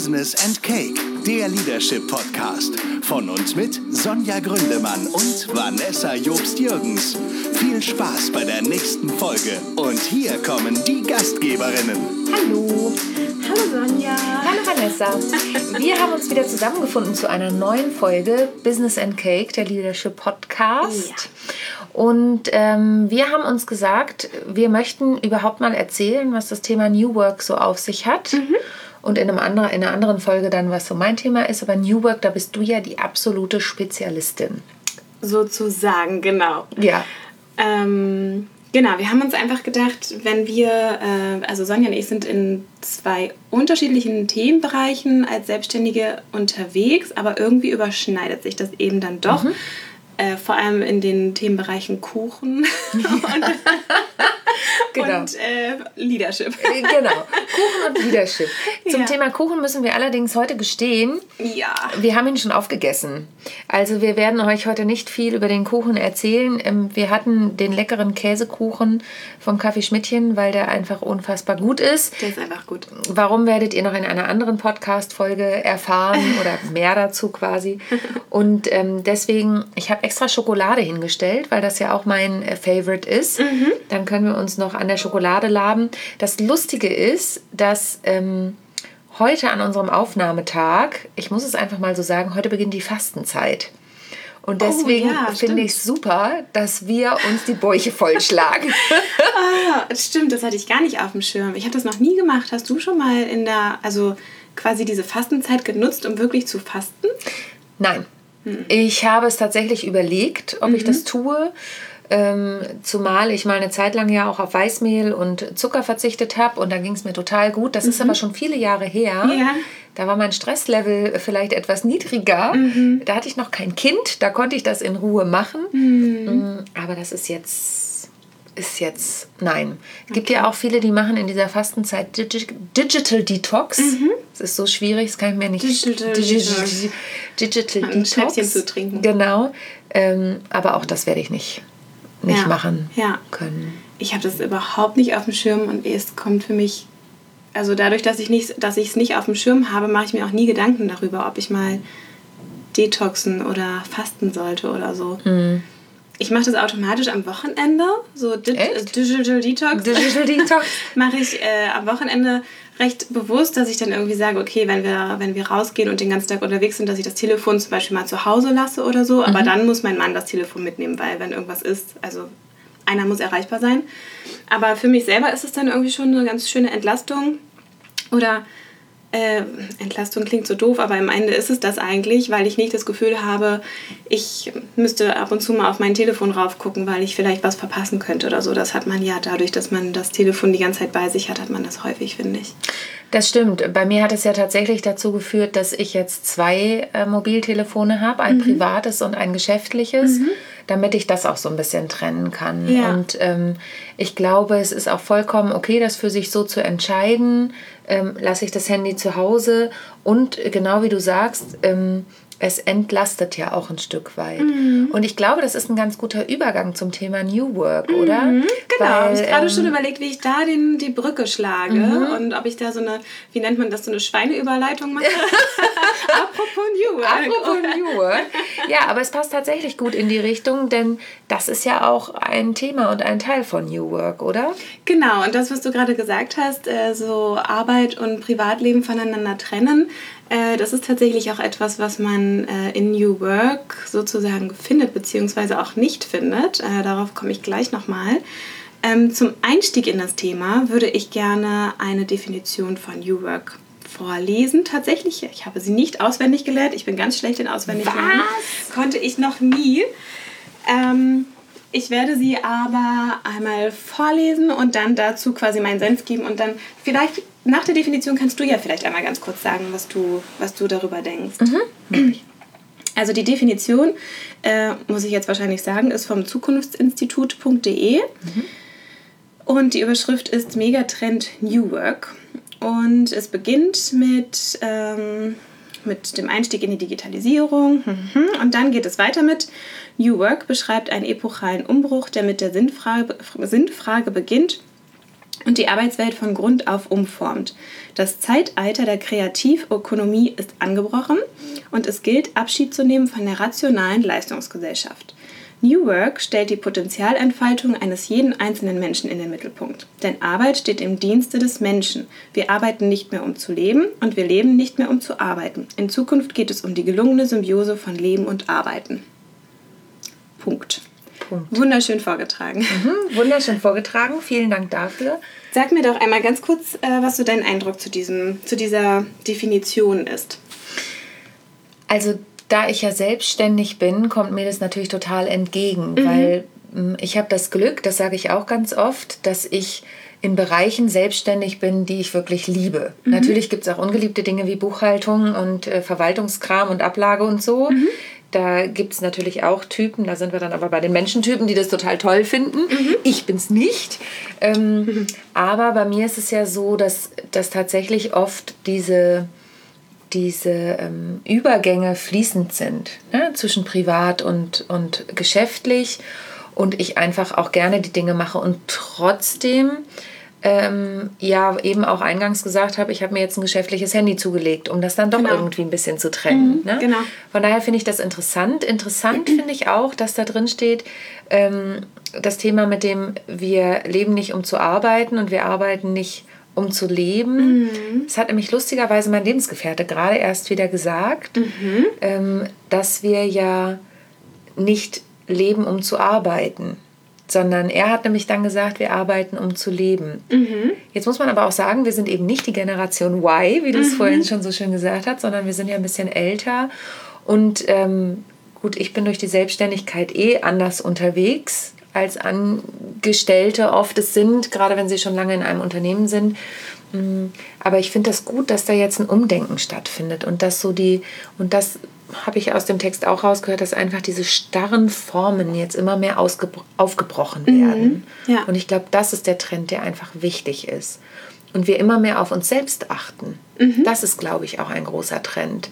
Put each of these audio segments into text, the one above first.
Business and Cake, der Leadership Podcast. Von und mit Sonja Gründemann und Vanessa Jobst-Jürgens. Viel Spaß bei der nächsten Folge. Und hier kommen die Gastgeberinnen. Hallo. Hallo Sonja. Hallo Vanessa. Wir haben uns wieder zusammengefunden zu einer neuen Folge Business and Cake, der Leadership Podcast. Ja. Und ähm, wir haben uns gesagt, wir möchten überhaupt mal erzählen, was das Thema New Work so auf sich hat. Mhm und in, einem anderen, in einer anderen Folge dann, was so mein Thema ist. Aber New Work, da bist du ja die absolute Spezialistin. Sozusagen, genau. Ja. Ähm, genau, wir haben uns einfach gedacht, wenn wir, äh, also Sonja und ich sind in zwei unterschiedlichen Themenbereichen als Selbstständige unterwegs, aber irgendwie überschneidet sich das eben dann doch. Mhm. Äh, vor allem in den Themenbereichen Kuchen und, genau. und äh, Leadership. Äh, genau, Kuchen und Leadership. Zum ja. Thema Kuchen müssen wir allerdings heute gestehen, ja. wir haben ihn schon aufgegessen. Also wir werden euch heute nicht viel über den Kuchen erzählen. Ähm, wir hatten den leckeren Käsekuchen vom Kaffee Schmidtchen, weil der einfach unfassbar gut ist. Der ist einfach gut. Warum werdet ihr noch in einer anderen Podcast-Folge erfahren oder mehr dazu quasi. Und ähm, deswegen, ich habe extra Schokolade hingestellt, weil das ja auch mein äh, Favorite ist. Mhm. Dann können wir uns noch an der Schokolade laben. Das Lustige ist, dass ähm, heute an unserem Aufnahmetag, ich muss es einfach mal so sagen, heute beginnt die Fastenzeit. Und deswegen oh, ja, finde ich es super, dass wir uns die Bäuche vollschlagen. ah, stimmt, das hatte ich gar nicht auf dem Schirm. Ich habe das noch nie gemacht. Hast du schon mal in der, also quasi diese Fastenzeit genutzt, um wirklich zu fasten? Nein, ich habe es tatsächlich überlegt, ob mhm. ich das tue. Ähm, zumal ich mal eine Zeit lang ja auch auf Weißmehl und Zucker verzichtet habe und da ging es mir total gut. Das mhm. ist aber schon viele Jahre her. Ja. Da war mein Stresslevel vielleicht etwas niedriger. Mhm. Da hatte ich noch kein Kind, da konnte ich das in Ruhe machen. Mhm. Mm, aber das ist jetzt ist jetzt nein. Es gibt okay. ja auch viele, die machen in dieser Fastenzeit Digi Digital Detox. Mhm. Das ist so schwierig, das kann ich mir nicht. Digital, Digital, Digital Ein Detox. Ein zu trinken. Genau. Ähm, aber auch das werde ich nicht, nicht ja. machen ja. können. Ich habe das überhaupt nicht auf dem Schirm und es kommt für mich, also dadurch, dass ich es nicht auf dem Schirm habe, mache ich mir auch nie Gedanken darüber, ob ich mal detoxen oder fasten sollte oder so. Mhm. Ich mache das automatisch am Wochenende, so Di Echt? Digital Detox. Digital Detox. mache ich äh, am Wochenende recht bewusst, dass ich dann irgendwie sage, okay, wenn wir, wenn wir rausgehen und den ganzen Tag unterwegs sind, dass ich das Telefon zum Beispiel mal zu Hause lasse oder so. Aber mhm. dann muss mein Mann das Telefon mitnehmen, weil wenn irgendwas ist, also einer muss erreichbar sein. Aber für mich selber ist es dann irgendwie schon eine ganz schöne Entlastung. Oder äh, Entlastung klingt so doof, aber am Ende ist es das eigentlich, weil ich nicht das Gefühl habe, ich müsste ab und zu mal auf mein Telefon raufgucken, weil ich vielleicht was verpassen könnte oder so. Das hat man ja dadurch, dass man das Telefon die ganze Zeit bei sich hat, hat man das häufig, finde ich. Das stimmt. Bei mir hat es ja tatsächlich dazu geführt, dass ich jetzt zwei äh, Mobiltelefone habe, ein mhm. privates und ein geschäftliches. Mhm damit ich das auch so ein bisschen trennen kann. Ja. Und ähm, ich glaube, es ist auch vollkommen okay, das für sich so zu entscheiden. Ähm, lasse ich das Handy zu Hause und genau wie du sagst, ähm, es entlastet ja auch ein Stück weit. Mhm. Und ich glaube, das ist ein ganz guter Übergang zum Thema New Work, mhm. oder? Genau, Weil, ich habe gerade ähm, schon überlegt, wie ich da den, die Brücke schlage mhm. und ob ich da so eine, wie nennt man das, so eine Schweineüberleitung mache. Apropos New Work. Apropos New Work. Ja, aber es passt tatsächlich gut in die Richtung, denn das ist ja auch ein Thema und ein Teil von New Work, oder? Genau, und das, was du gerade gesagt hast, äh, so Arbeit und Privatleben voneinander trennen, äh, das ist tatsächlich auch etwas, was man äh, in New Work sozusagen findet, beziehungsweise auch nicht findet. Darauf komme ich gleich nochmal. Ähm, zum Einstieg in das Thema würde ich gerne eine Definition von New Work vorlesen. Tatsächlich, ich habe sie nicht auswendig gelernt. Ich bin ganz schlecht in Auswendiglernen. Konnte ich noch nie. Ähm, ich werde sie aber einmal vorlesen und dann dazu quasi meinen Senf geben und dann vielleicht nach der Definition kannst du ja vielleicht einmal ganz kurz sagen, was du, was du darüber denkst. Mhm. Also die Definition, äh, muss ich jetzt wahrscheinlich sagen, ist vom zukunftsinstitut.de mhm. und die Überschrift ist Megatrend New Work. Und es beginnt mit, ähm, mit dem Einstieg in die Digitalisierung mhm. und dann geht es weiter mit New Work beschreibt einen epochalen Umbruch, der mit der Sinnfrage, Sinnfrage beginnt und die Arbeitswelt von Grund auf umformt. Das Zeitalter der Kreativökonomie ist angebrochen und es gilt, Abschied zu nehmen von der rationalen Leistungsgesellschaft. New Work stellt die Potenzialentfaltung eines jeden einzelnen Menschen in den Mittelpunkt. Denn Arbeit steht im Dienste des Menschen. Wir arbeiten nicht mehr um zu leben und wir leben nicht mehr um zu arbeiten. In Zukunft geht es um die gelungene Symbiose von Leben und Arbeiten. Punkt. Punkt. Wunderschön vorgetragen. Mhm, wunderschön vorgetragen. Vielen Dank dafür. Sag mir doch einmal ganz kurz, äh, was so dein Eindruck zu, diesem, zu dieser Definition ist. Also da ich ja selbstständig bin, kommt mir das natürlich total entgegen, mhm. weil hm, ich habe das Glück, das sage ich auch ganz oft, dass ich in Bereichen selbstständig bin, die ich wirklich liebe. Mhm. Natürlich gibt es auch ungeliebte Dinge wie Buchhaltung und äh, Verwaltungskram und Ablage und so. Mhm. Da gibt es natürlich auch Typen, da sind wir dann aber bei den Menschentypen, die das total toll finden. Mhm. Ich bin es nicht. Ähm, mhm. Aber bei mir ist es ja so, dass, dass tatsächlich oft diese diese ähm, Übergänge fließend sind ne, zwischen privat und, und geschäftlich und ich einfach auch gerne die Dinge mache und trotzdem ähm, ja eben auch eingangs gesagt habe, ich habe mir jetzt ein geschäftliches Handy zugelegt, um das dann doch genau. irgendwie ein bisschen zu trennen. Mhm, ne? genau. Von daher finde ich das interessant. Interessant finde ich auch, dass da drin steht, ähm, das Thema mit dem, wir leben nicht um zu arbeiten und wir arbeiten nicht um zu leben. Mhm. Das hat nämlich lustigerweise mein Lebensgefährte gerade erst wieder gesagt, mhm. ähm, dass wir ja nicht leben, um zu arbeiten, sondern er hat nämlich dann gesagt, wir arbeiten, um zu leben. Mhm. Jetzt muss man aber auch sagen, wir sind eben nicht die Generation Y, wie du es mhm. vorhin schon so schön gesagt hast, sondern wir sind ja ein bisschen älter und ähm, gut, ich bin durch die Selbstständigkeit eh anders unterwegs als Angestellte oft es sind, gerade wenn sie schon lange in einem Unternehmen sind. Mm, aber ich finde das gut, dass da jetzt ein Umdenken stattfindet und dass so die, und das habe ich aus dem Text auch rausgehört, dass einfach diese starren Formen jetzt immer mehr aufgebrochen mhm. werden. Mhm, ja. Und ich glaube, das ist der Trend, der einfach wichtig ist. Und wir immer mehr auf uns selbst achten. Mhm. Das ist, glaube ich, auch ein großer Trend.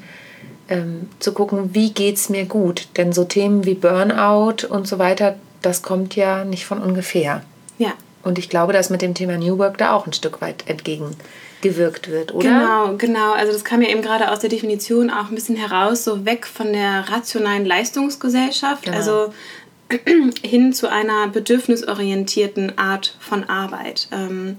Ähm, zu gucken, wie geht es mir gut. Denn so Themen wie Burnout und so weiter, das kommt ja nicht von ungefähr. Ja. Und ich glaube, dass mit dem Thema New Work da auch ein Stück weit entgegengewirkt wird, oder? Genau, genau. Also das kam ja eben gerade aus der Definition auch ein bisschen heraus, so weg von der rationalen Leistungsgesellschaft, genau. also hin zu einer bedürfnisorientierten Art von Arbeit. Ähm,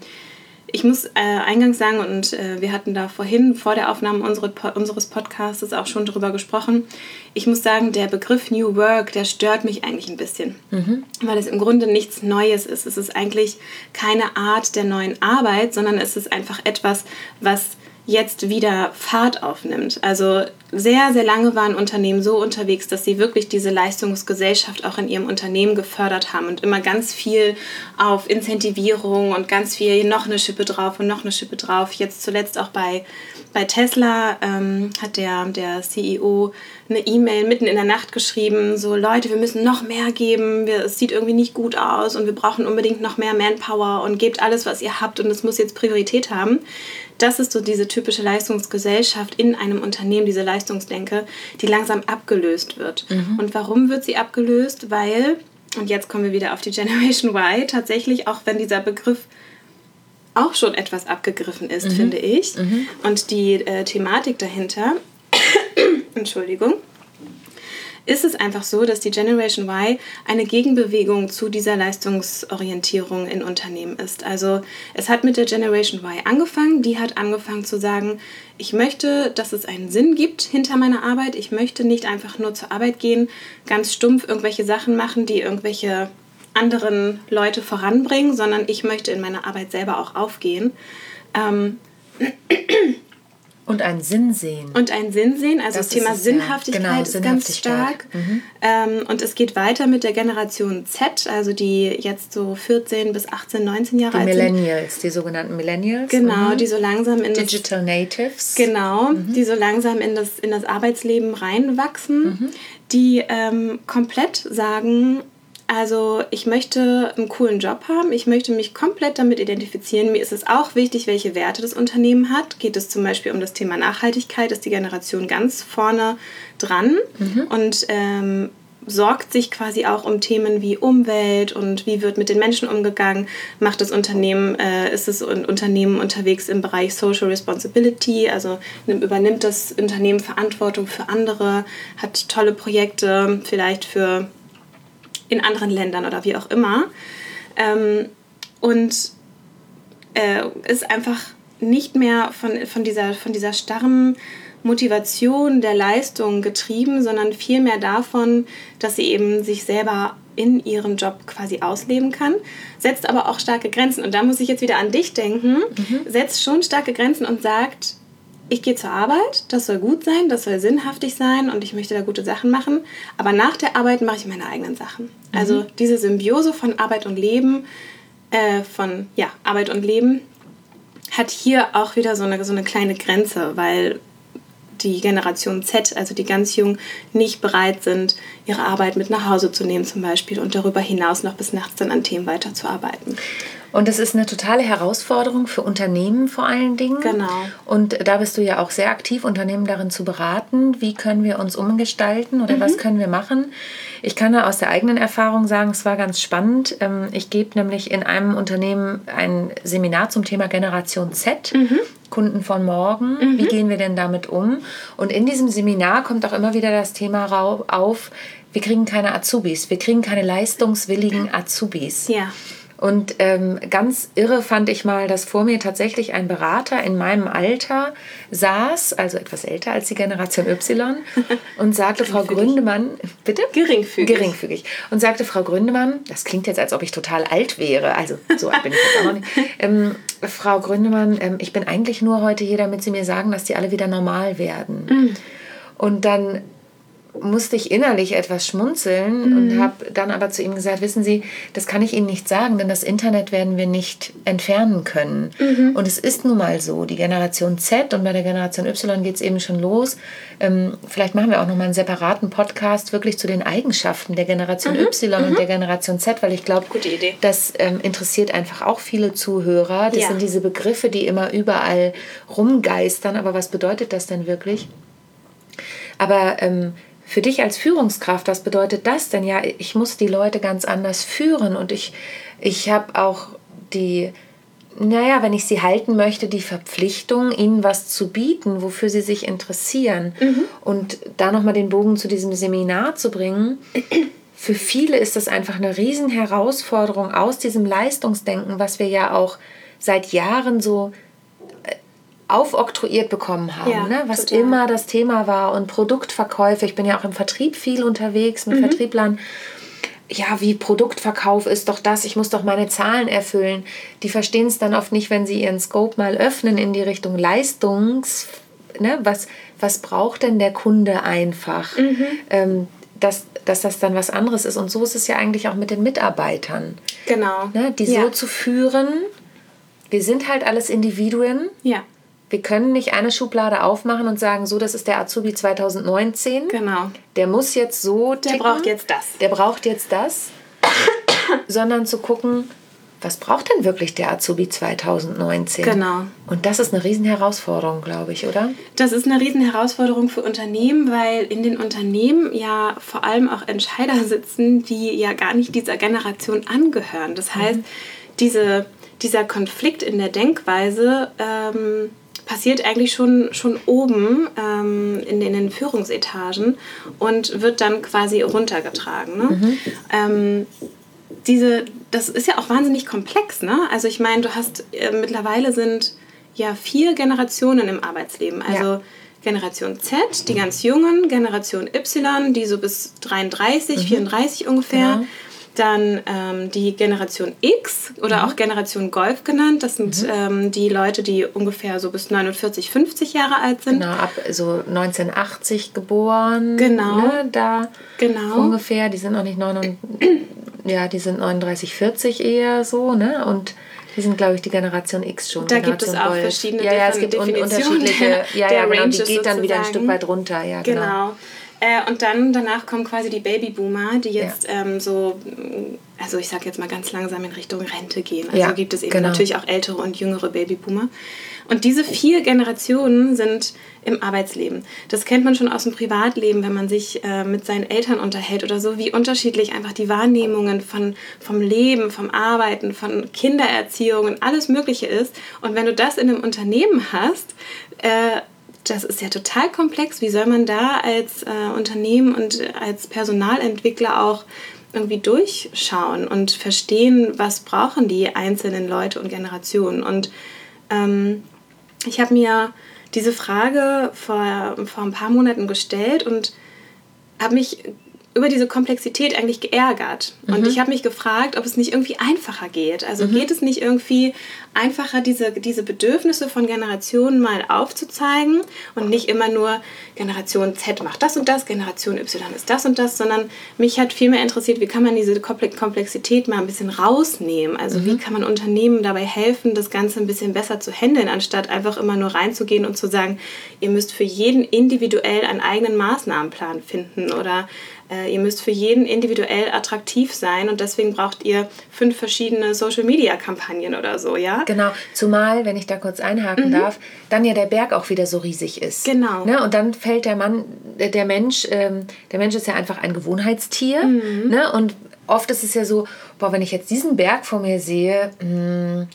ich muss äh, eingangs sagen, und äh, wir hatten da vorhin vor der Aufnahme unsere, unseres Podcasts auch schon drüber gesprochen, ich muss sagen, der Begriff New Work, der stört mich eigentlich ein bisschen, mhm. weil es im Grunde nichts Neues ist. Es ist eigentlich keine Art der neuen Arbeit, sondern es ist einfach etwas, was jetzt wieder Fahrt aufnimmt. Also sehr, sehr lange waren Unternehmen so unterwegs, dass sie wirklich diese Leistungsgesellschaft auch in ihrem Unternehmen gefördert haben und immer ganz viel auf Incentivierung und ganz viel noch eine Schippe drauf und noch eine Schippe drauf. Jetzt zuletzt auch bei, bei Tesla ähm, hat der, der CEO eine E-Mail mitten in der Nacht geschrieben, so Leute, wir müssen noch mehr geben, wir, es sieht irgendwie nicht gut aus und wir brauchen unbedingt noch mehr Manpower und gebt alles, was ihr habt und es muss jetzt Priorität haben das ist so diese typische Leistungsgesellschaft in einem Unternehmen, diese Leistungsdenke, die langsam abgelöst wird. Mhm. Und warum wird sie abgelöst? Weil, und jetzt kommen wir wieder auf die Generation Y, tatsächlich, auch wenn dieser Begriff auch schon etwas abgegriffen ist, mhm. finde ich, mhm. und die äh, Thematik dahinter, Entschuldigung, ist es einfach so, dass die Generation Y eine Gegenbewegung zu dieser Leistungsorientierung in Unternehmen ist. Also es hat mit der Generation Y angefangen, die hat angefangen zu sagen, ich möchte, dass es einen Sinn gibt hinter meiner Arbeit. Ich möchte nicht einfach nur zur Arbeit gehen, ganz stumpf irgendwelche Sachen machen, die irgendwelche anderen Leute voranbringen, sondern ich möchte in meiner Arbeit selber auch aufgehen. Ähm, und einen Sinn sehen. Und einen Sinn sehen. Also das, das Thema Sinnhaftigkeit ja, genau, ist Sinnhaftigkeit. ganz stark. Mhm. Ähm, und es geht weiter mit der Generation Z, also die jetzt so 14 bis 18, 19 Jahre die alt sind. Die Millennials, die sogenannten Millennials. Genau, mhm. die so langsam in Digital das, Natives. Genau, mhm. die so langsam in das, in das Arbeitsleben reinwachsen, mhm. die ähm, komplett sagen, also ich möchte einen coolen Job haben, ich möchte mich komplett damit identifizieren. Mir ist es auch wichtig, welche Werte das Unternehmen hat. Geht es zum Beispiel um das Thema Nachhaltigkeit, ist die Generation ganz vorne dran. Mhm. Und ähm, sorgt sich quasi auch um Themen wie Umwelt und wie wird mit den Menschen umgegangen. Macht das Unternehmen, äh, ist das Unternehmen unterwegs im Bereich Social Responsibility, also übernimmt das Unternehmen Verantwortung für andere, hat tolle Projekte vielleicht für in anderen Ländern oder wie auch immer. Ähm, und äh, ist einfach nicht mehr von, von, dieser, von dieser starren Motivation der Leistung getrieben, sondern vielmehr davon, dass sie eben sich selber in ihrem Job quasi ausleben kann, setzt aber auch starke Grenzen. Und da muss ich jetzt wieder an dich denken, mhm. setzt schon starke Grenzen und sagt, ich gehe zur Arbeit, das soll gut sein, das soll sinnhaftig sein und ich möchte da gute Sachen machen, aber nach der Arbeit mache ich meine eigenen Sachen. Mhm. Also diese Symbiose von Arbeit und Leben, äh, von ja, Arbeit und Leben, hat hier auch wieder so eine, so eine kleine Grenze, weil die Generation Z, also die ganz jung, nicht bereit sind, ihre Arbeit mit nach Hause zu nehmen zum Beispiel und darüber hinaus noch bis nachts dann an Themen weiterzuarbeiten. Und das ist eine totale Herausforderung für Unternehmen vor allen Dingen. Genau. Und da bist du ja auch sehr aktiv, Unternehmen darin zu beraten. Wie können wir uns umgestalten oder mhm. was können wir machen? Ich kann da aus der eigenen Erfahrung sagen, es war ganz spannend. Ähm, ich gebe nämlich in einem Unternehmen ein Seminar zum Thema Generation Z. Mhm. Kunden von morgen, mhm. wie gehen wir denn damit um? Und in diesem Seminar kommt auch immer wieder das Thema auf, wir kriegen keine Azubis, wir kriegen keine leistungswilligen Azubis. Ja. Und ähm, ganz irre fand ich mal, dass vor mir tatsächlich ein Berater in meinem Alter saß, also etwas älter als die Generation Y, und sagte, Frau Gründemann, bitte? Geringfügig. Geringfügig. Und sagte, Frau Gründemann, das klingt jetzt, als ob ich total alt wäre, also so alt bin ich jetzt auch noch nicht. Ähm, Frau Gründemann, ähm, ich bin eigentlich nur heute hier, damit Sie mir sagen, dass die alle wieder normal werden. Mhm. Und dann musste ich innerlich etwas schmunzeln mhm. und habe dann aber zu ihm gesagt, wissen Sie, das kann ich Ihnen nicht sagen, denn das Internet werden wir nicht entfernen können. Mhm. Und es ist nun mal so, die Generation Z und bei der Generation Y geht es eben schon los. Ähm, vielleicht machen wir auch noch mal einen separaten Podcast wirklich zu den Eigenschaften der Generation mhm. Y und mhm. der Generation Z, weil ich glaube, das ähm, interessiert einfach auch viele Zuhörer. Das ja. sind diese Begriffe, die immer überall rumgeistern. Aber was bedeutet das denn wirklich? Aber ähm, für dich als Führungskraft, was bedeutet das denn? Ja, ich muss die Leute ganz anders führen und ich, ich habe auch die, naja, wenn ich sie halten möchte, die Verpflichtung, ihnen was zu bieten, wofür sie sich interessieren. Mhm. Und da nochmal den Bogen zu diesem Seminar zu bringen. Für viele ist das einfach eine Riesenherausforderung aus diesem Leistungsdenken, was wir ja auch seit Jahren so aufoktroyiert bekommen haben, ja, ne? was total. immer das Thema war und Produktverkäufe. Ich bin ja auch im Vertrieb viel unterwegs mit mhm. Vertrieblern. Ja, wie Produktverkauf ist doch das, ich muss doch meine Zahlen erfüllen. Die verstehen es dann oft nicht, wenn sie ihren Scope mal öffnen in die Richtung Leistungs, ne? was, was braucht denn der Kunde einfach? Mhm. Ähm, dass, dass das dann was anderes ist. Und so ist es ja eigentlich auch mit den Mitarbeitern. Genau. Ne? Die ja. so zu führen. Wir sind halt alles Individuen. Ja. Wir können nicht eine Schublade aufmachen und sagen, so, das ist der Azubi 2019. Genau. Der muss jetzt so ticken. Der braucht jetzt das. Der braucht jetzt das. sondern zu gucken, was braucht denn wirklich der Azubi 2019? Genau. Und das ist eine Riesenherausforderung, glaube ich, oder? Das ist eine Riesenherausforderung für Unternehmen, weil in den Unternehmen ja vor allem auch Entscheider sitzen, die ja gar nicht dieser Generation angehören. Das heißt, mhm. diese, dieser Konflikt in der Denkweise ähm, passiert eigentlich schon, schon oben ähm, in, in, den Führungsetagen und wird dann quasi runtergetragen. Ne? Mhm. Ähm, diese, das ist ja auch wahnsinnig komplex. Ne? Also ich meine, du hast äh, mittlerweile sind ja vier Generationen im Arbeitsleben. Also ja. Generation Z, die ganz Jungen, Generation Y, die so bis 33, mhm. 34 ungefähr. Genau dann ähm, die Generation X oder mhm. auch Generation Golf genannt. Das sind mhm. ähm, die Leute, die ungefähr so bis 49, 50 Jahre alt sind. Genau, ab so 1980 geboren. Genau. Ne, da genau. ungefähr. Die sind noch nicht 39, ja, die sind 39, 40 eher so, ne? Und die sind, glaube ich, die Generation X schon. Da Generation gibt es auch Golf. verschiedene Ja, ja, es gibt Definitionen unterschiedliche, der, ja, der ja, genau, die geht dann sozusagen. wieder ein Stück weit runter, ja, genau. genau. Äh, und dann danach kommen quasi die Babyboomer, die jetzt ja. ähm, so, also ich sag jetzt mal ganz langsam in Richtung Rente gehen. Also ja, gibt es eben genau. natürlich auch ältere und jüngere Babyboomer. Und diese vier Generationen sind im Arbeitsleben. Das kennt man schon aus dem Privatleben, wenn man sich äh, mit seinen Eltern unterhält oder so, wie unterschiedlich einfach die Wahrnehmungen von, vom Leben, vom Arbeiten, von Kindererziehung und alles Mögliche ist. Und wenn du das in einem Unternehmen hast, äh, das ist ja total komplex. Wie soll man da als äh, Unternehmen und als Personalentwickler auch irgendwie durchschauen und verstehen, was brauchen die einzelnen Leute und Generationen? Und ähm, ich habe mir diese Frage vor, vor ein paar Monaten gestellt und habe mich über diese Komplexität eigentlich geärgert. Mhm. Und ich habe mich gefragt, ob es nicht irgendwie einfacher geht. Also mhm. geht es nicht irgendwie einfacher, diese, diese Bedürfnisse von Generationen mal aufzuzeigen und nicht immer nur Generation Z macht das und das, Generation Y ist das und das, sondern mich hat vielmehr interessiert, wie kann man diese Komplexität mal ein bisschen rausnehmen. Also mhm. wie kann man Unternehmen dabei helfen, das Ganze ein bisschen besser zu handeln, anstatt einfach immer nur reinzugehen und zu sagen, ihr müsst für jeden individuell einen eigenen Maßnahmenplan finden oder äh, ihr müsst für jeden individuell attraktiv sein und deswegen braucht ihr fünf verschiedene Social-Media-Kampagnen oder so, ja? Genau, zumal, wenn ich da kurz einhaken mhm. darf, dann ja der Berg auch wieder so riesig ist. Genau. Ne? Und dann fällt der Mann, der Mensch, ähm, der Mensch ist ja einfach ein Gewohnheitstier. Mhm. Ne? Und oft ist es ja so, boah, wenn ich jetzt diesen Berg vor mir sehe, mh, hm,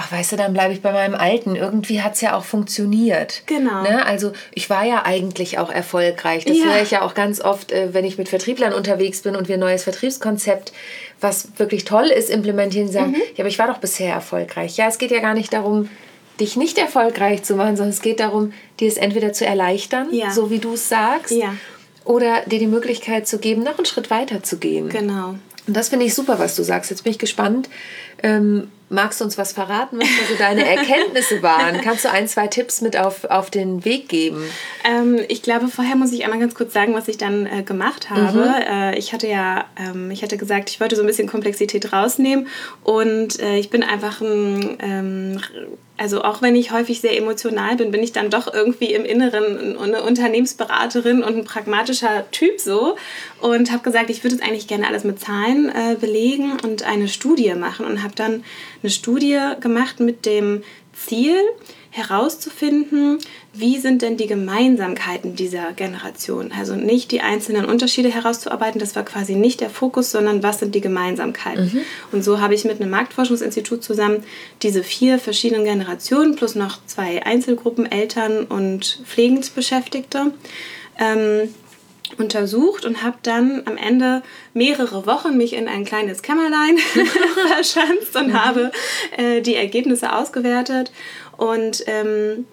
ach weißt du, dann bleibe ich bei meinem Alten. Irgendwie hat es ja auch funktioniert. Genau. Ne? Also ich war ja eigentlich auch erfolgreich. Das ja. höre ich ja auch ganz oft, äh, wenn ich mit Vertrieblern unterwegs bin und wir ein neues Vertriebskonzept, was wirklich toll ist, implementieren, sagen, mhm. ja, aber ich war doch bisher erfolgreich. Ja, es geht ja gar nicht darum, dich nicht erfolgreich zu machen, sondern es geht darum, dir es entweder zu erleichtern, ja. so wie du es sagst, ja. oder dir die Möglichkeit zu geben, noch einen Schritt weiter zu gehen. Genau. Und das finde ich super, was du sagst. Jetzt bin ich gespannt, ähm, Magst du uns was verraten, was so deine Erkenntnisse waren? Kannst du ein, zwei Tipps mit auf, auf den Weg geben? Ähm, ich glaube, vorher muss ich einmal ganz kurz sagen, was ich dann äh, gemacht habe. Mhm. Äh, ich hatte ja, ähm, ich hatte gesagt, ich wollte so ein bisschen Komplexität rausnehmen und äh, ich bin einfach ein ähm, also auch wenn ich häufig sehr emotional bin, bin ich dann doch irgendwie im Inneren eine Unternehmensberaterin und ein pragmatischer Typ so und habe gesagt, ich würde es eigentlich gerne alles mit Zahlen äh, belegen und eine Studie machen und habe dann eine Studie gemacht mit dem Ziel, herauszufinden, wie sind denn die Gemeinsamkeiten dieser Generation. Also nicht die einzelnen Unterschiede herauszuarbeiten, das war quasi nicht der Fokus, sondern was sind die Gemeinsamkeiten. Mhm. Und so habe ich mit einem Marktforschungsinstitut zusammen diese vier verschiedenen Generationen plus noch zwei Einzelgruppen, Eltern und Pflegensbeschäftigte, ähm, untersucht und habe dann am Ende mehrere Wochen mich in ein kleines Kämmerlein verschanzt und mhm. habe äh, die Ergebnisse ausgewertet und ähm,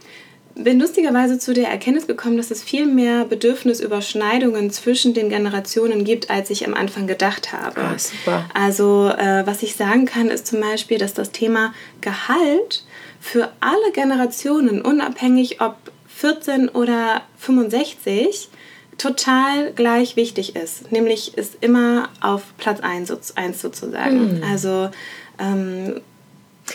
bin lustigerweise zu der Erkenntnis gekommen, dass es viel mehr Bedürfnisüberschneidungen zwischen den Generationen gibt, als ich am Anfang gedacht habe. Ah, super. Also äh, was ich sagen kann, ist zum Beispiel, dass das Thema Gehalt für alle Generationen, unabhängig ob 14 oder 65, total gleich wichtig ist. Nämlich ist immer auf Platz 1, 1 sozusagen. Mhm. Also ähm,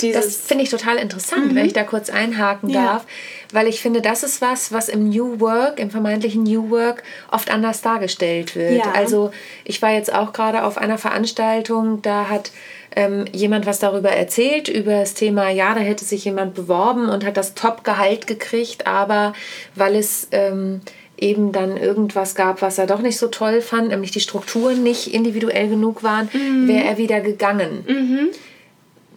das finde ich total interessant, mhm. wenn ich da kurz einhaken ja. darf, weil ich finde, das ist was, was im New Work, im vermeintlichen New Work oft anders dargestellt wird. Ja. Also ich war jetzt auch gerade auf einer Veranstaltung, da hat ähm, jemand was darüber erzählt, über das Thema, ja, da hätte sich jemand beworben und hat das Top-Gehalt gekriegt, aber weil es... Ähm, eben dann irgendwas gab, was er doch nicht so toll fand, nämlich die Strukturen nicht individuell genug waren, mhm. wäre er wieder gegangen. Mhm.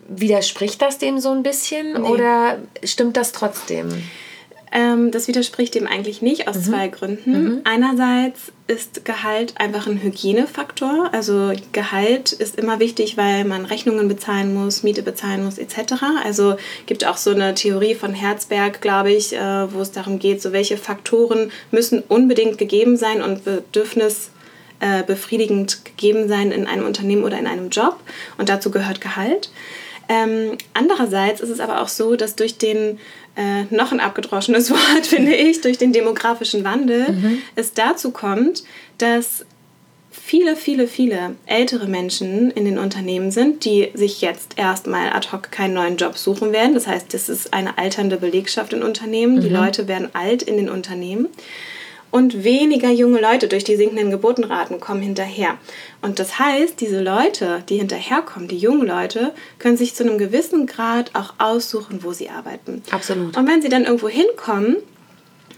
Widerspricht das dem so ein bisschen nee. oder stimmt das trotzdem? Ähm, das widerspricht dem eigentlich nicht aus mhm. zwei Gründen. Mhm. Einerseits ist Gehalt einfach ein Hygienefaktor. Also Gehalt ist immer wichtig, weil man Rechnungen bezahlen muss, Miete bezahlen muss etc. Also gibt auch so eine Theorie von Herzberg, glaube ich, äh, wo es darum geht, so welche Faktoren müssen unbedingt gegeben sein und Bedürfnis äh, befriedigend gegeben sein in einem Unternehmen oder in einem Job. Und dazu gehört Gehalt. Ähm, andererseits ist es aber auch so, dass durch den äh, noch ein abgedroschenes Wort, finde ich, durch den demografischen Wandel mhm. es dazu kommt, dass viele, viele, viele ältere Menschen in den Unternehmen sind, die sich jetzt erstmal ad hoc keinen neuen Job suchen werden. Das heißt, das ist eine alternde Belegschaft in Unternehmen. Mhm. Die Leute werden alt in den Unternehmen. Und weniger junge Leute durch die sinkenden Geburtenraten kommen hinterher. Und das heißt, diese Leute, die hinterherkommen, die jungen Leute, können sich zu einem gewissen Grad auch aussuchen, wo sie arbeiten. Absolut. Und wenn sie dann irgendwo hinkommen,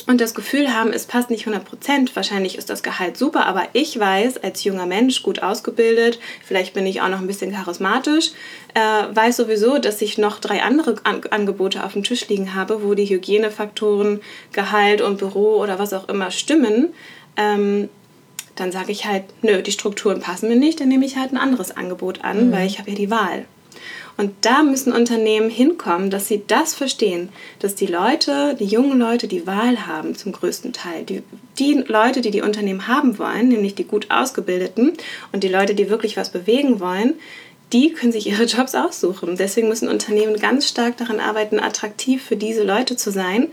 und das Gefühl haben, es passt nicht 100 Prozent, wahrscheinlich ist das Gehalt super, aber ich weiß, als junger Mensch, gut ausgebildet, vielleicht bin ich auch noch ein bisschen charismatisch, äh, weiß sowieso, dass ich noch drei andere An Angebote auf dem Tisch liegen habe, wo die Hygienefaktoren, Gehalt und Büro oder was auch immer stimmen. Ähm, dann sage ich halt, nö, die Strukturen passen mir nicht, dann nehme ich halt ein anderes Angebot an, mhm. weil ich habe ja die Wahl. Und da müssen Unternehmen hinkommen, dass sie das verstehen, dass die Leute, die jungen Leute, die Wahl haben zum größten Teil. Die, die Leute, die die Unternehmen haben wollen, nämlich die gut ausgebildeten und die Leute, die wirklich was bewegen wollen, die können sich ihre Jobs aussuchen. Deswegen müssen Unternehmen ganz stark daran arbeiten, attraktiv für diese Leute zu sein,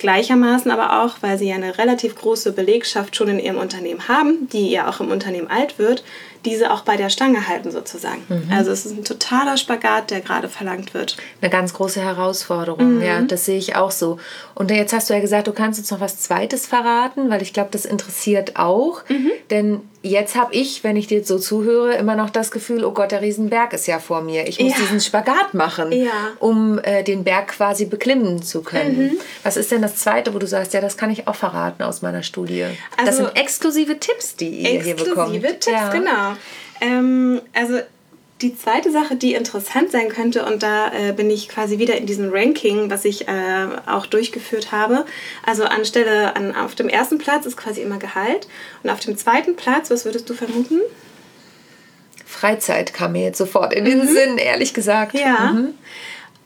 Gleichermaßen aber auch, weil sie ja eine relativ große Belegschaft schon in ihrem Unternehmen haben, die ja auch im Unternehmen alt wird, diese auch bei der Stange halten sozusagen. Mhm. Also es ist ein totaler Spagat, der gerade verlangt wird. Eine ganz große Herausforderung, mhm. ja, das sehe ich auch so. Und jetzt hast du ja gesagt, du kannst uns noch was Zweites verraten, weil ich glaube, das interessiert auch. Mhm. Denn jetzt habe ich, wenn ich dir so zuhöre, immer noch das Gefühl, oh Gott, der Riesenberg ist ja vor mir. Ich muss ja. diesen Spagat machen, ja. um äh, den Berg quasi beklimmen zu können. Mhm. Was ist denn das Zweite, wo du sagst, ja, das kann ich auch verraten aus meiner Studie? Also, das sind exklusive Tipps, die ihr hier bekommt. Exklusive Tipps, ja. genau. Ähm, also die zweite Sache, die interessant sein könnte, und da äh, bin ich quasi wieder in diesem Ranking, was ich äh, auch durchgeführt habe. Also anstelle an, auf dem ersten Platz ist quasi immer Gehalt. Und auf dem zweiten Platz, was würdest du vermuten? Freizeit kam mir jetzt sofort in den mhm. Sinn, ehrlich gesagt. Ja. Mhm.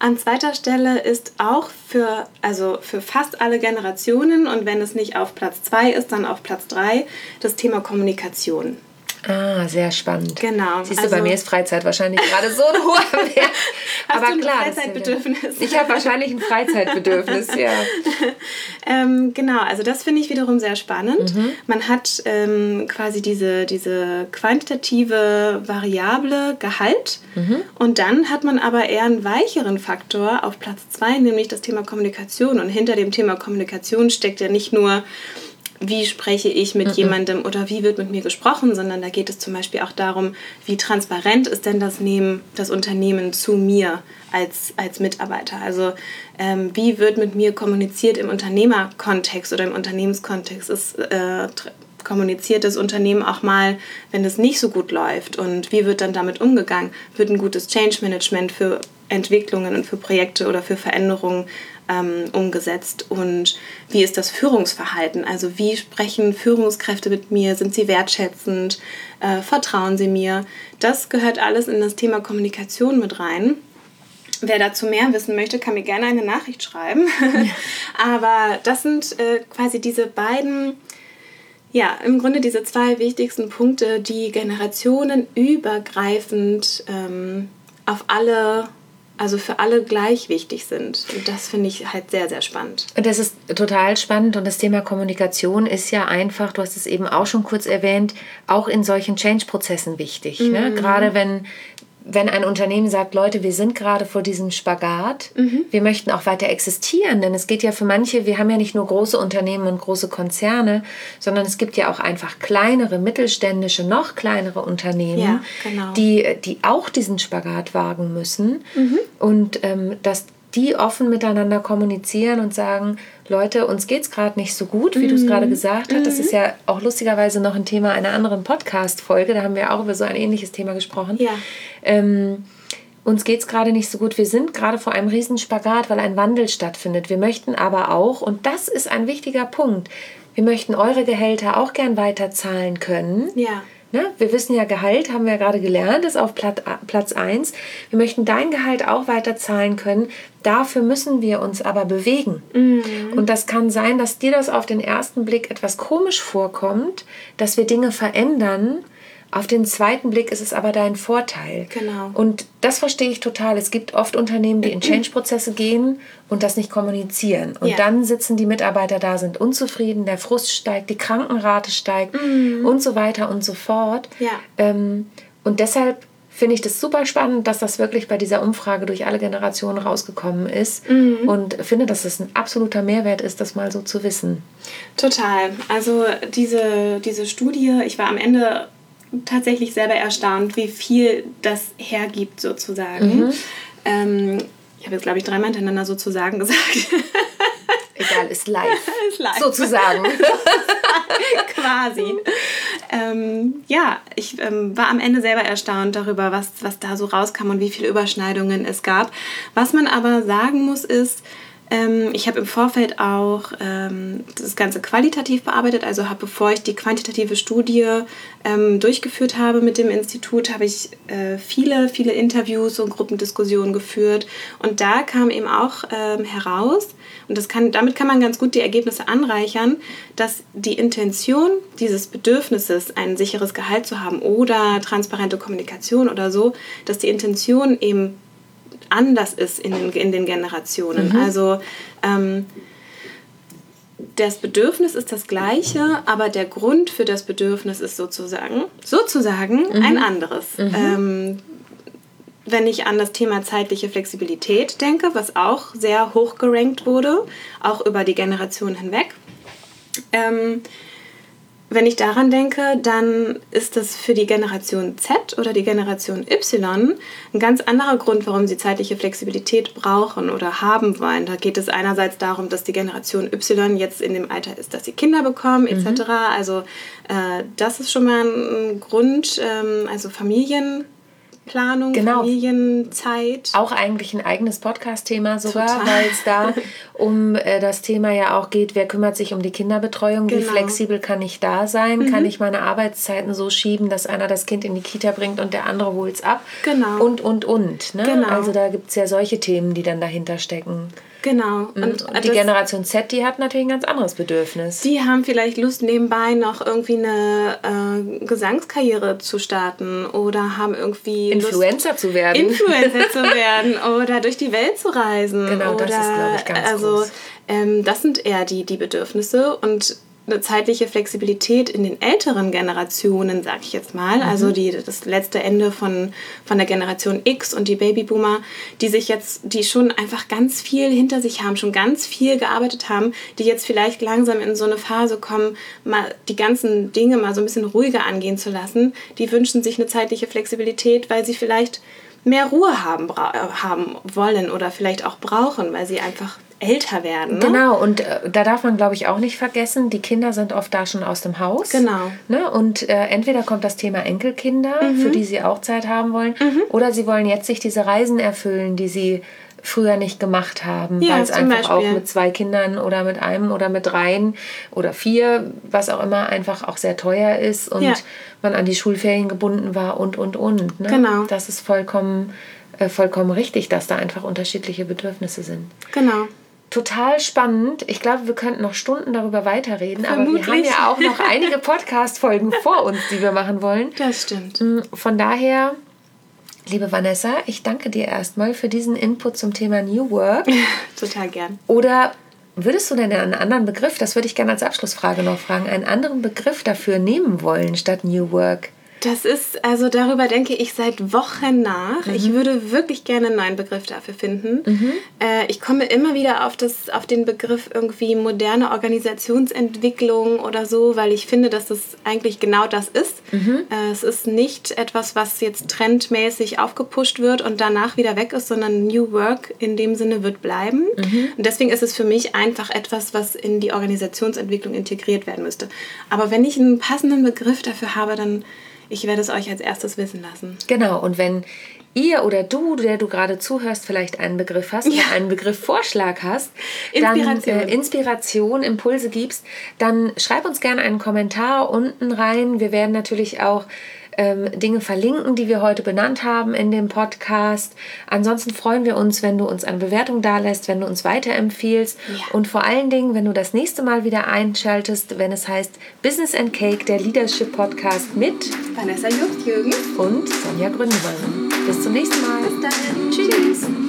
An zweiter Stelle ist auch für, also für fast alle Generationen und wenn es nicht auf Platz zwei ist, dann auf Platz drei das Thema Kommunikation. Ah, sehr spannend. Genau. Siehst du, also, bei mir ist Freizeit wahrscheinlich gerade so ein hoher Wert. Aber ein klar, Freizeitbedürfnis? Ich habe wahrscheinlich ein Freizeitbedürfnis, ja. ähm, genau, also das finde ich wiederum sehr spannend. Mhm. Man hat ähm, quasi diese, diese quantitative Variable Gehalt mhm. und dann hat man aber eher einen weicheren Faktor auf Platz zwei, nämlich das Thema Kommunikation. Und hinter dem Thema Kommunikation steckt ja nicht nur wie spreche ich mit mhm. jemandem oder wie wird mit mir gesprochen, sondern da geht es zum Beispiel auch darum, wie transparent ist denn das, Nehmen, das Unternehmen zu mir als, als Mitarbeiter. Also ähm, wie wird mit mir kommuniziert im Unternehmerkontext oder im Unternehmenskontext? Ist, äh, kommuniziert das Unternehmen auch mal, wenn es nicht so gut läuft und wie wird dann damit umgegangen? Wird ein gutes Change Management für Entwicklungen und für Projekte oder für Veränderungen ähm, umgesetzt und wie ist das Führungsverhalten? Also wie sprechen Führungskräfte mit mir? Sind sie wertschätzend? Äh, vertrauen sie mir? Das gehört alles in das Thema Kommunikation mit rein. Wer dazu mehr wissen möchte, kann mir gerne eine Nachricht schreiben. Aber das sind äh, quasi diese beiden, ja, im Grunde diese zwei wichtigsten Punkte, die generationenübergreifend ähm, auf alle also für alle gleich wichtig sind. Und das finde ich halt sehr, sehr spannend. Und das ist total spannend. Und das Thema Kommunikation ist ja einfach, du hast es eben auch schon kurz erwähnt, auch in solchen Change-Prozessen wichtig. Ne? Mhm. Ne? Gerade wenn wenn ein Unternehmen sagt, Leute, wir sind gerade vor diesem Spagat, mhm. wir möchten auch weiter existieren, denn es geht ja für manche, wir haben ja nicht nur große Unternehmen und große Konzerne, sondern es gibt ja auch einfach kleinere, mittelständische, noch kleinere Unternehmen, ja, genau. die, die auch diesen Spagat wagen müssen mhm. und ähm, dass die offen miteinander kommunizieren und sagen, Leute, uns geht es gerade nicht so gut, wie mhm. du es gerade gesagt hast. Das ist mhm. ja auch lustigerweise noch ein Thema einer anderen Podcast-Folge. Da haben wir auch über so ein ähnliches Thema gesprochen. Ja. Ähm, uns geht es gerade nicht so gut. Wir sind gerade vor einem Riesenspagat, weil ein Wandel stattfindet. Wir möchten aber auch, und das ist ein wichtiger Punkt, wir möchten eure Gehälter auch gern weiter zahlen können. Ja. Ne? Wir wissen ja, Gehalt haben wir ja gerade gelernt, ist auf Platz 1. Wir möchten dein Gehalt auch weiter zahlen können. Dafür müssen wir uns aber bewegen. Mhm. Und das kann sein, dass dir das auf den ersten Blick etwas komisch vorkommt, dass wir Dinge verändern auf den zweiten Blick ist es aber dein Vorteil. Genau. Und das verstehe ich total. Es gibt oft Unternehmen, die in Change-Prozesse gehen und das nicht kommunizieren. Und ja. dann sitzen die Mitarbeiter da, sind unzufrieden, der Frust steigt, die Krankenrate steigt mhm. und so weiter und so fort. Ja. Ähm, und deshalb finde ich das super spannend, dass das wirklich bei dieser Umfrage durch alle Generationen rausgekommen ist mhm. und finde, dass es ein absoluter Mehrwert ist, das mal so zu wissen. Total. Also diese, diese Studie, ich war am Ende tatsächlich selber erstaunt, wie viel das hergibt sozusagen. Mhm. Ähm, ich habe jetzt, glaube ich, dreimal hintereinander sozusagen gesagt. Egal, ist live. ist live. Sozusagen. Quasi. Ähm, ja, ich ähm, war am Ende selber erstaunt darüber, was, was da so rauskam und wie viele Überschneidungen es gab. Was man aber sagen muss, ist, ähm, ich habe im Vorfeld auch ähm, das Ganze qualitativ bearbeitet, also habe, bevor ich die quantitative Studie ähm, durchgeführt habe mit dem Institut, habe ich äh, viele, viele Interviews und Gruppendiskussionen geführt. Und da kam eben auch ähm, heraus, und das kann, damit kann man ganz gut die Ergebnisse anreichern, dass die Intention dieses Bedürfnisses, ein sicheres Gehalt zu haben oder transparente Kommunikation oder so, dass die Intention eben anders ist in den, in den Generationen. Mhm. Also ähm, das Bedürfnis ist das gleiche, aber der Grund für das Bedürfnis ist sozusagen, sozusagen mhm. ein anderes. Mhm. Ähm, wenn ich an das Thema zeitliche Flexibilität denke, was auch sehr hoch gerankt wurde, auch über die Generation hinweg, ähm, wenn ich daran denke, dann ist das für die Generation Z oder die Generation Y ein ganz anderer Grund, warum sie zeitliche Flexibilität brauchen oder haben wollen. Da geht es einerseits darum, dass die Generation Y jetzt in dem Alter ist, dass sie Kinder bekommen etc. Mhm. Also äh, das ist schon mal ein Grund, ähm, also Familien Planung, genau. Familienzeit. Auch eigentlich ein eigenes Podcast-Thema sogar, weil es da um äh, das Thema ja auch geht, wer kümmert sich um die Kinderbetreuung, genau. wie flexibel kann ich da sein, mhm. kann ich meine Arbeitszeiten so schieben, dass einer das Kind in die Kita bringt und der andere holt es ab. Genau. Und, und, und. Ne? Genau. Also da gibt es ja solche Themen, die dann dahinter stecken. Genau. Mhm. Und, und die Generation Z, die hat natürlich ein ganz anderes Bedürfnis. Die haben vielleicht Lust, nebenbei noch irgendwie eine äh, Gesangskarriere zu starten oder haben irgendwie. Influencer Lust, zu werden. Influencer zu werden oder durch die Welt zu reisen. Genau, oder, das ist, glaube ich, ganz Also, ähm, das sind eher die, die Bedürfnisse und eine zeitliche Flexibilität in den älteren Generationen, sag ich jetzt mal, mhm. also die, das letzte Ende von, von der Generation X und die Babyboomer, die sich jetzt, die schon einfach ganz viel hinter sich haben, schon ganz viel gearbeitet haben, die jetzt vielleicht langsam in so eine Phase kommen, mal die ganzen Dinge mal so ein bisschen ruhiger angehen zu lassen, die wünschen sich eine zeitliche Flexibilität, weil sie vielleicht mehr Ruhe haben, haben wollen oder vielleicht auch brauchen, weil sie einfach älter werden. Ne? Genau, und äh, da darf man, glaube ich, auch nicht vergessen, die Kinder sind oft da schon aus dem Haus. Genau. Ne? Und äh, entweder kommt das Thema Enkelkinder, mhm. für die sie auch Zeit haben wollen, mhm. oder sie wollen jetzt sich diese Reisen erfüllen, die sie früher nicht gemacht haben, ja, weil es einfach Beispiel. auch mit zwei Kindern oder mit einem oder mit dreien oder vier, was auch immer, einfach auch sehr teuer ist und ja. man an die Schulferien gebunden war und, und, und. Ne? Genau. Das ist vollkommen, äh, vollkommen richtig, dass da einfach unterschiedliche Bedürfnisse sind. Genau total spannend. Ich glaube, wir könnten noch Stunden darüber weiterreden, Vermutlich. aber wir haben ja auch noch einige Podcast-Folgen vor uns, die wir machen wollen. Das stimmt. Mm, von daher, liebe Vanessa, ich danke dir erstmal für diesen Input zum Thema New Work. total gern. Oder würdest du denn einen anderen Begriff, das würde ich gerne als Abschlussfrage noch fragen, einen anderen Begriff dafür nehmen wollen statt New Work? Das ist, also darüber denke ich seit Wochen nach. Mhm. Ich würde wirklich gerne einen neuen Begriff dafür finden. Mhm. Äh, ich komme immer wieder auf, das, auf den Begriff irgendwie moderne Organisationsentwicklung oder so, weil ich finde, dass das eigentlich genau das ist. Mhm. Äh, es ist nicht etwas, was jetzt trendmäßig aufgepusht wird und danach wieder weg ist, sondern New Work in dem Sinne wird bleiben. Mhm. Und deswegen ist es für mich einfach etwas, was in die Organisationsentwicklung integriert werden müsste. Aber wenn ich einen passenden Begriff dafür habe, dann ich werde es euch als erstes wissen lassen. Genau, und wenn ihr oder du, der du gerade zuhörst, vielleicht einen Begriff hast ja. oder einen Begriffvorschlag hast, Inspiration. dann äh, Inspiration, Impulse gibst, dann schreib uns gerne einen Kommentar unten rein. Wir werden natürlich auch ähm, Dinge verlinken, die wir heute benannt haben in dem Podcast. Ansonsten freuen wir uns, wenn du uns eine Bewertung dalässt, wenn du uns weiterempfiehlst ja. und vor allen Dingen, wenn du das nächste Mal wieder einschaltest, wenn es heißt Business and Cake, der Leadership Podcast mit Vanessa Jucht-Jürgen und Sonja Gründemann. Bis zum nächsten Mal. Bis dann. Tschüss.